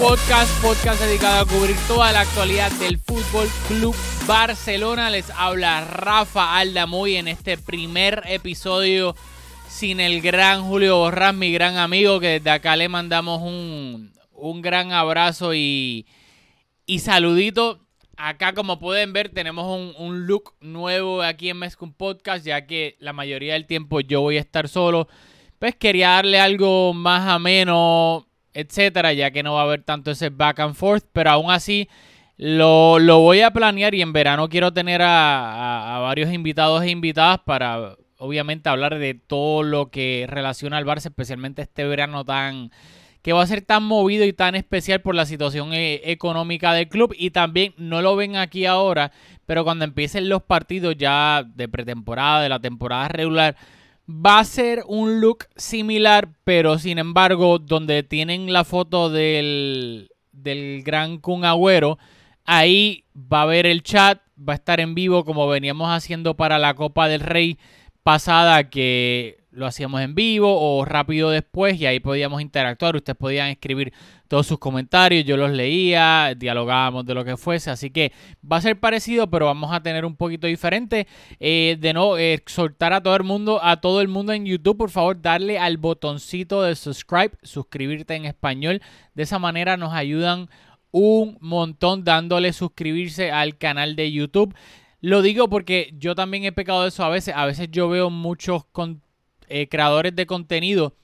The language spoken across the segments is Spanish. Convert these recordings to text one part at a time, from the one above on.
Podcast, podcast dedicado a cubrir toda la actualidad del Fútbol Club Barcelona. Les habla Rafa Aldamuy en este primer episodio sin el gran Julio Borrás, mi gran amigo, que desde acá le mandamos un, gran abrazo y, y saludito. Acá, como pueden ver, tenemos un, un look nuevo aquí en Mescu Podcast, ya que la mayoría del tiempo yo voy a estar solo pues quería darle algo más ameno, etcétera, ya que no va a haber tanto ese back and forth, pero aún así lo, voy a planear y en verano quiero tener a, varios invitados e invitadas para obviamente hablar de todo lo que relaciona al Barça, especialmente este verano tan que va a ser tan movido y tan especial por la situación eh, económica del club. Y también no lo ven aquí ahora, pero cuando empiecen los partidos ya de pretemporada, de la temporada regular, Va a ser un look similar, pero sin embargo, donde tienen la foto del, del gran Kun Agüero, ahí va a haber el chat, va a estar en vivo como veníamos haciendo para la Copa del Rey pasada, que lo hacíamos en vivo o rápido después y ahí podíamos interactuar. Ustedes podían escribir todos sus comentarios, yo los leía, dialogábamos de lo que fuese. Así que va a ser parecido, pero vamos a tener un poquito diferente. Eh, de no exhortar a todo el mundo, a todo el mundo en YouTube, por favor, darle al botoncito de subscribe, suscribirte en español. De esa manera nos ayudan un montón dándole suscribirse al canal de YouTube. Lo digo porque yo también he pecado de eso a veces. A veces yo veo muchos eh, creadores de contenido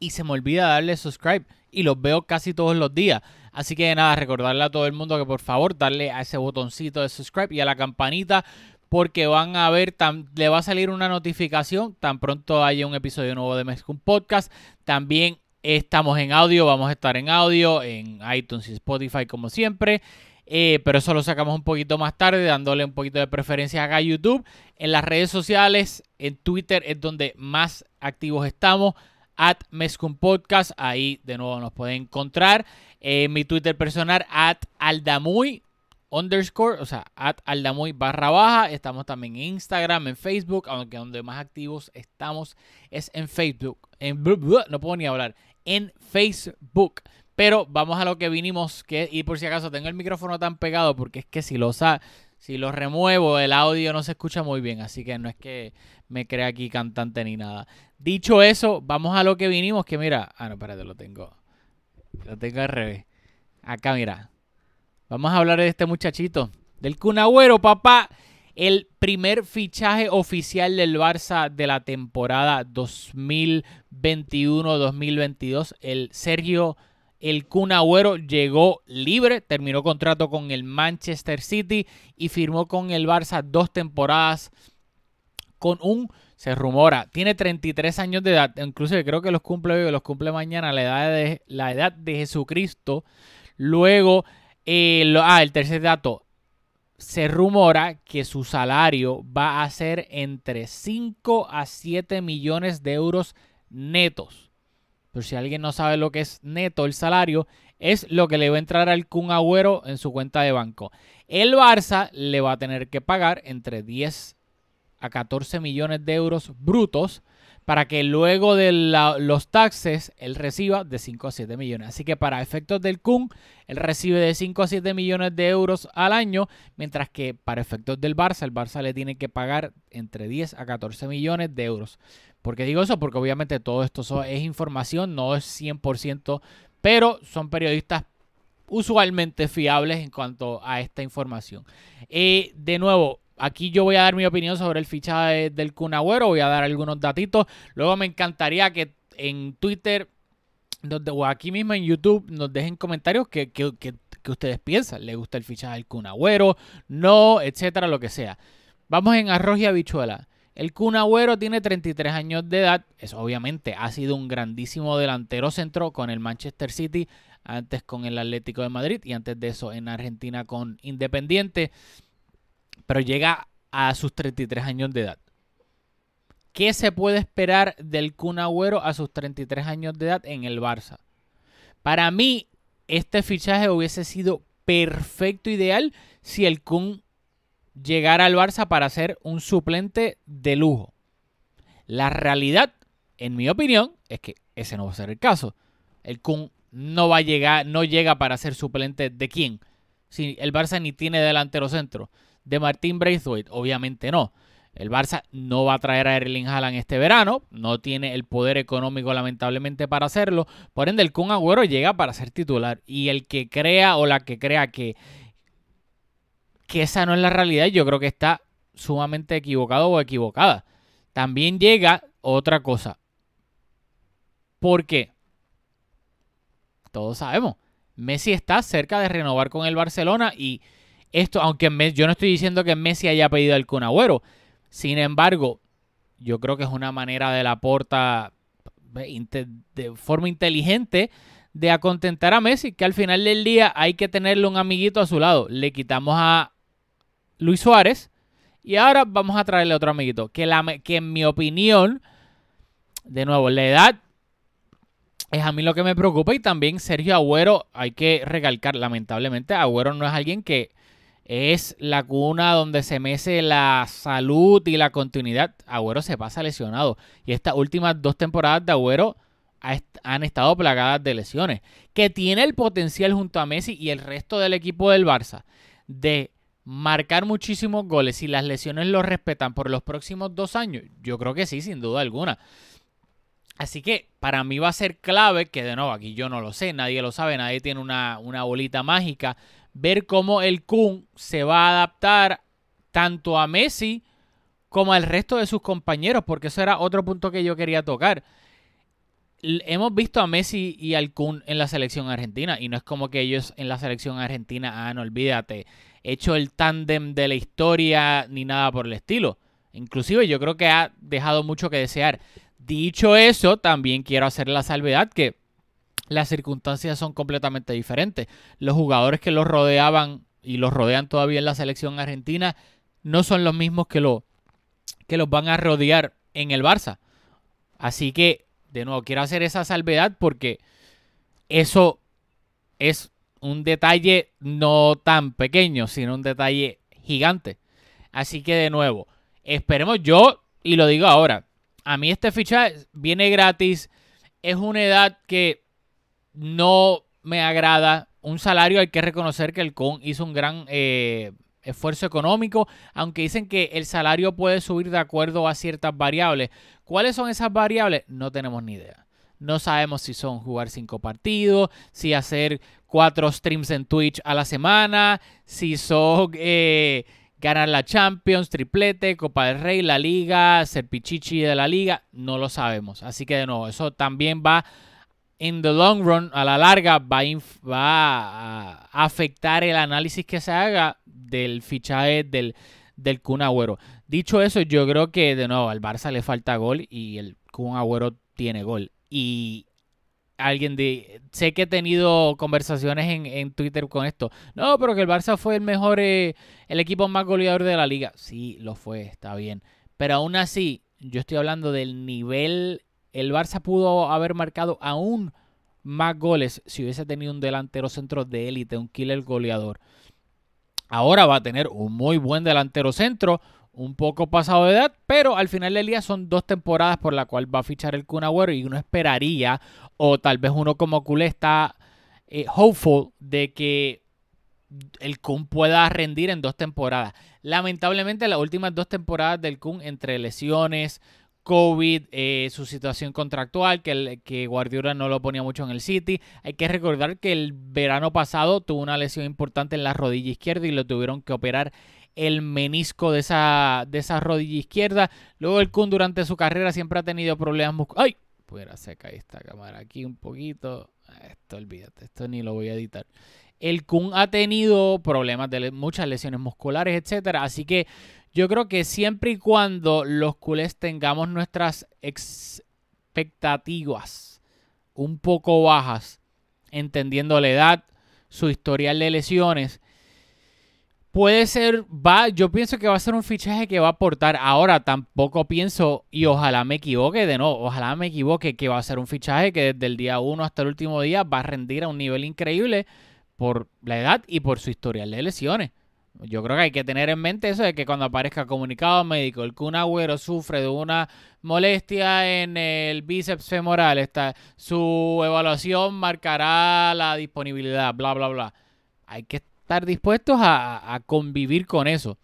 y se me olvida darle subscribe y los veo casi todos los días. Así que nada, recordarle a todo el mundo que por favor darle a ese botoncito de subscribe y a la campanita porque van a ver, le va a salir una notificación tan pronto haya un episodio nuevo de Mexicun Podcast. También estamos en audio, vamos a estar en audio en iTunes y Spotify como siempre. Eh, pero eso lo sacamos un poquito más tarde, dándole un poquito de preferencia acá a YouTube. En las redes sociales, en Twitter es donde más activos estamos. At Mescum Podcast, ahí de nuevo nos pueden encontrar. En mi Twitter personal, at Aldamuy underscore, o sea, at Aldamuy barra baja. Estamos también en Instagram, en Facebook, aunque donde más activos estamos es en Facebook. En, no puedo ni hablar. En Facebook. Pero vamos a lo que vinimos, que, y por si acaso tengo el micrófono tan pegado, porque es que si lo, si lo remuevo, el audio no se escucha muy bien, así que no es que me crea aquí cantante ni nada. Dicho eso, vamos a lo que vinimos, que mira, ah, no, espérate, lo tengo, lo tengo al revés. Acá, mira, vamos a hablar de este muchachito, del Cunagüero, papá. El primer fichaje oficial del Barça de la temporada 2021-2022, el Sergio el Kun llegó libre, terminó contrato con el Manchester City y firmó con el Barça dos temporadas con un, se rumora, tiene 33 años de edad, incluso creo que los cumple los cumple mañana, la edad de, la edad de Jesucristo. Luego, eh, ah, el tercer dato, se rumora que su salario va a ser entre 5 a 7 millones de euros netos. Pero si alguien no sabe lo que es neto el salario, es lo que le va a entrar al Kun Agüero en su cuenta de banco. El Barça le va a tener que pagar entre 10 a 14 millones de euros brutos para que luego de los taxes él reciba de 5 a 7 millones. Así que para efectos del Kun, él recibe de 5 a 7 millones de euros al año, mientras que para efectos del Barça, el Barça le tiene que pagar entre 10 a 14 millones de euros. ¿Por qué digo eso? Porque obviamente todo esto es información, no es 100%, pero son periodistas usualmente fiables en cuanto a esta información. Eh, de nuevo, aquí yo voy a dar mi opinión sobre el fichaje del Kun voy a dar algunos datitos. Luego me encantaría que en Twitter o aquí mismo en YouTube nos dejen comentarios que, ustedes piensan. ¿Le gusta el fichaje del Kun No, etcétera, lo que sea. Vamos en arroz y habichuela. El Kun Agüero tiene 33 años de edad. Eso obviamente ha sido un grandísimo delantero centro con el Manchester City, antes con el Atlético de Madrid y antes de eso en Argentina con Independiente. Pero llega a sus 33 años de edad. ¿Qué se puede esperar del Kun Agüero a sus 33 años de edad en el Barça? Para mí, este fichaje hubiese sido perfecto, ideal, si el Kun llegar al Barça para ser un suplente de lujo. La realidad, en mi opinión, es que ese no va a ser el caso. El Kun no va a llegar, no llega para ser suplente de quién. Si el Barça ni tiene delantero centro. De Martín Braithwaite, obviamente no. El Barça no va a traer a Erling Haaland este verano, no tiene el poder económico lamentablemente para hacerlo, por ende el Kun Agüero llega para ser titular y el que crea o la que crea que, que esa no es la realidad, yo creo que está sumamente equivocado o equivocada. También llega otra cosa. ¿Por qué? Todos sabemos. Messi está cerca de renovar con el Barcelona y esto, aunque yo no estoy diciendo que Messi haya pedido al Agüero, sin embargo, yo creo que es una manera de la porta de forma inteligente de acontentar a Messi, que al final del día hay que tenerle un amiguito a su lado. Le quitamos a Luis Suárez y ahora vamos a traerle otro amiguito. Que, en mi opinión, de nuevo, la edad es a mí lo que me preocupa y también Sergio Agüero, hay que recalcar, lamentablemente Agüero no es alguien que es la cuna donde se mece la salud y la continuidad. Agüero se pasa lesionado. Y estas últimas dos temporadas de Agüero han estado plagadas de lesiones. Que tiene el potencial junto a Messi y el resto del equipo del Barça de marcar muchísimos goles si las lesiones lo respetan por los próximos dos años. Yo creo que sí, sin duda alguna. Así que para mí va a ser clave, que de nuevo aquí yo no lo sé, nadie lo sabe, nadie tiene una, una bolita mágica, ver cómo el Kun se va a adaptar tanto a Messi como al resto de sus compañeros, porque eso era otro punto que yo quería tocar. Hemos visto a Messi y al Kun en la selección argentina y no es como que ellos en la selección argentina, ah, no olvídate, hecho el tándem de la historia ni nada por el estilo. Inclusive yo creo que ha dejado mucho que desear. Dicho eso, también quiero hacer la salvedad que las circunstancias son completamente diferentes. Los jugadores que los rodeaban y los rodean todavía en la selección argentina no son los mismos que, lo, que los van a rodear en el Barça. Así que, de nuevo, quiero hacer esa salvedad porque eso es un detalle no tan pequeño, sino un detalle gigante. Así que, de nuevo, esperemos yo, y lo digo ahora, a mí este ficha viene gratis, es una edad que no me agrada. Un salario hay que reconocer que el CON hizo un gran eh, esfuerzo económico, aunque dicen que el salario puede subir de acuerdo a ciertas variables. ¿Cuáles son esas variables? No tenemos ni idea. No sabemos si son jugar cinco partidos, si hacer cuatro streams en Twitch a la semana, si son eh, ganar la Champions, triplete, Copa del Rey, la Liga, ser pichichi de la Liga. No lo sabemos. Así que de nuevo, eso también va en the long run, a la larga, va a, afectar el análisis que se haga del fichaje del, del Kun Agüero. Dicho eso, yo creo que de nuevo al Barça le falta gol y el Kun Agüero tiene gol. Y alguien de. Sé que he tenido conversaciones en, Twitter con esto. No, pero que el Barça fue el mejor, eh, el equipo más goleador de la liga. Sí, lo fue, está bien. Pero aún así, yo estoy hablando del nivel el Barça pudo haber marcado aún más goles si hubiese tenido un delantero centro de élite, un killer goleador. Ahora va a tener un muy buen delantero centro, un poco pasado de edad, pero al final del día son dos temporadas por la cual va a fichar el Kun y uno esperaría, o tal vez uno como culé está eh, hopeful de que el Kun pueda rendir en dos temporadas. Lamentablemente las últimas dos temporadas del Kun entre lesiones, COVID, eh, su situación contractual, que, que Guardiola no lo ponía mucho en el City. Hay que recordar que el verano pasado tuvo una lesión importante en la rodilla izquierda y lo tuvieron que operar el menisco de esa, de esa rodilla izquierda. Luego el Kun durante su carrera siempre ha tenido problemas musculares. ¡Ay! Fuera seca esta cámara aquí un poquito. Esto olvídate, esto ni lo voy a editar. El Kun ha tenido problemas de muchas lesiones musculares, etcétera. Así que yo creo que siempre y cuando los culés tengamos nuestras expectativas un poco bajas, entendiendo la edad, su historial de lesiones, puede ser, va, yo pienso que va a ser un fichaje que va a aportar. Ahora tampoco pienso, y ojalá me equivoque de nuevo, ojalá me equivoque, que va a ser un fichaje que desde el día 1 hasta el último día va a rendir a un nivel increíble por la edad y por su historial de lesiones. yo creo que hay que tener en mente eso de que cuando aparezca comunicado médico, el Kun Agüero sufre de una molestia en el bíceps femoral, está, su evaluación marcará la disponibilidad, bla, bla, bla. Hay que estar dispuestos a, convivir con eso.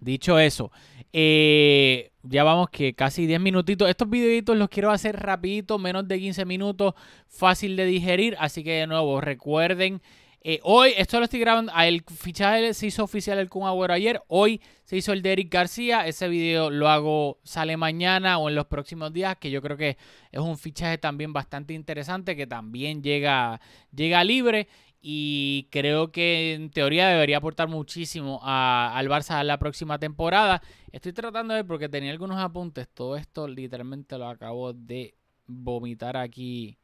Dicho eso, eh, ya vamos que casi 10 minutitos. Estos videitos los quiero hacer rapidito, menos de 15 minutos, fácil de digerir. Así que de nuevo, recuerden eh, hoy, esto lo estoy grabando, ah, el fichaje se hizo oficial el Kun Agüero ayer, hoy se hizo el de Eric García, ese video lo hago, sale mañana o en los próximos días, que yo creo que es un fichaje también bastante interesante, que también llega, llega libre y creo que en teoría debería aportar muchísimo al Barça la próxima temporada. Estoy tratando de porque tenía algunos apuntes, todo esto literalmente lo acabo de vomitar aquí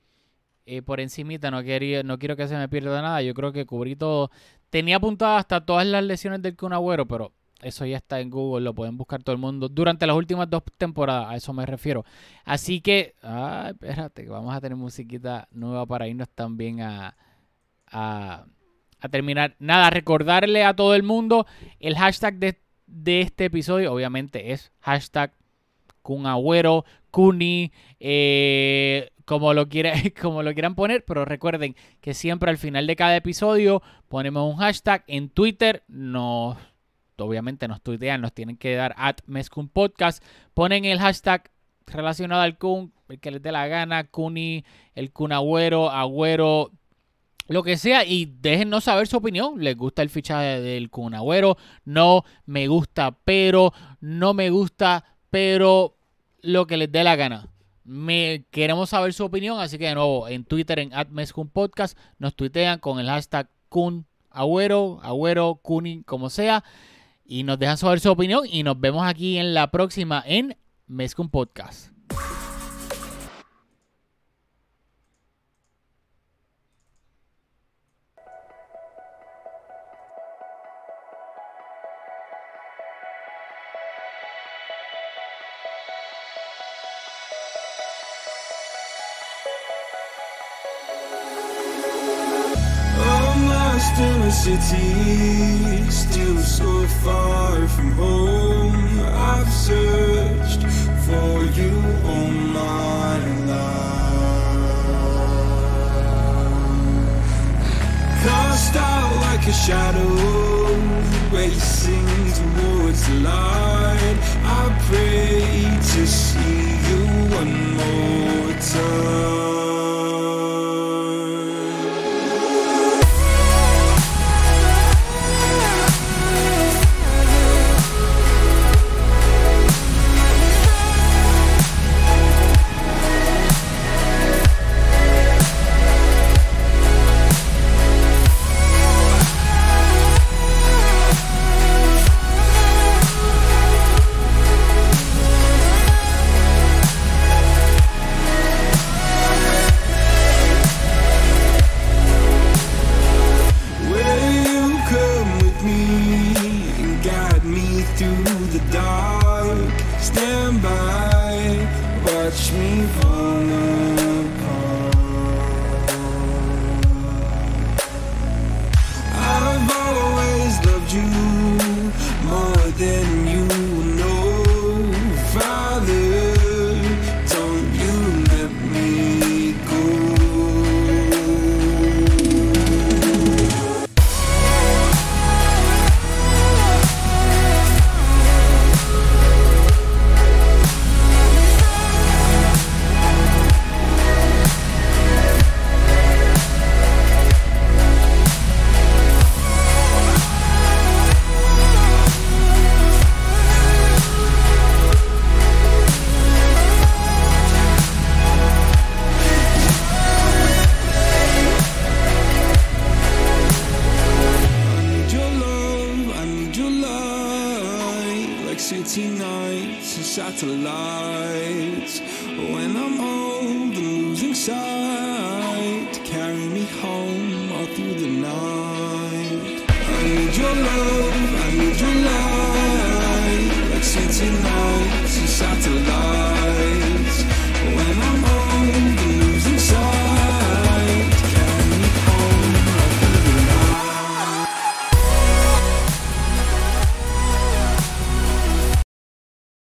eh, por encimita, no, quería, no quiero que se me pierda nada. Yo creo que cubrí todo. Tenía apuntado hasta todas las lesiones del Kun Agüero, pero eso ya está en Google, lo pueden buscar todo el mundo. Durante las últimas dos temporadas, a eso me refiero. Así que, ah, espérate, vamos a tener musiquita nueva para irnos también a, a, terminar. Nada, recordarle a todo el mundo el hashtag de, de este episodio, obviamente es hashtag Kun Agüero, Kuni, eh, como lo, como lo quieran poner, pero recuerden que siempre al final de cada episodio ponemos un hashtag en Twitter, nos obviamente nos tuitean, nos tienen que dar at Podcast, ponen el hashtag relacionado al Kun, el que les dé la gana, Kuni, el Kun Agüero, Agüero, lo que sea, y déjennos saber su opinión. ¿Les gusta el fichaje del Kun Agüero? No, me gusta, pero, no me gusta, pero lo que les dé la gana. Me, queremos saber su opinión, así que de nuevo en Twitter en Podcast nos tuitean con el hashtag Kun Agüero, Agüero, Kuni, como sea, y nos dejan saber su opinión y nos vemos aquí en la próxima en Mezcum Podcast. City, still so far from home. I've searched for you all my life. Cast out like a shadow, racing towards the light. I pray to see you one more time. Carry me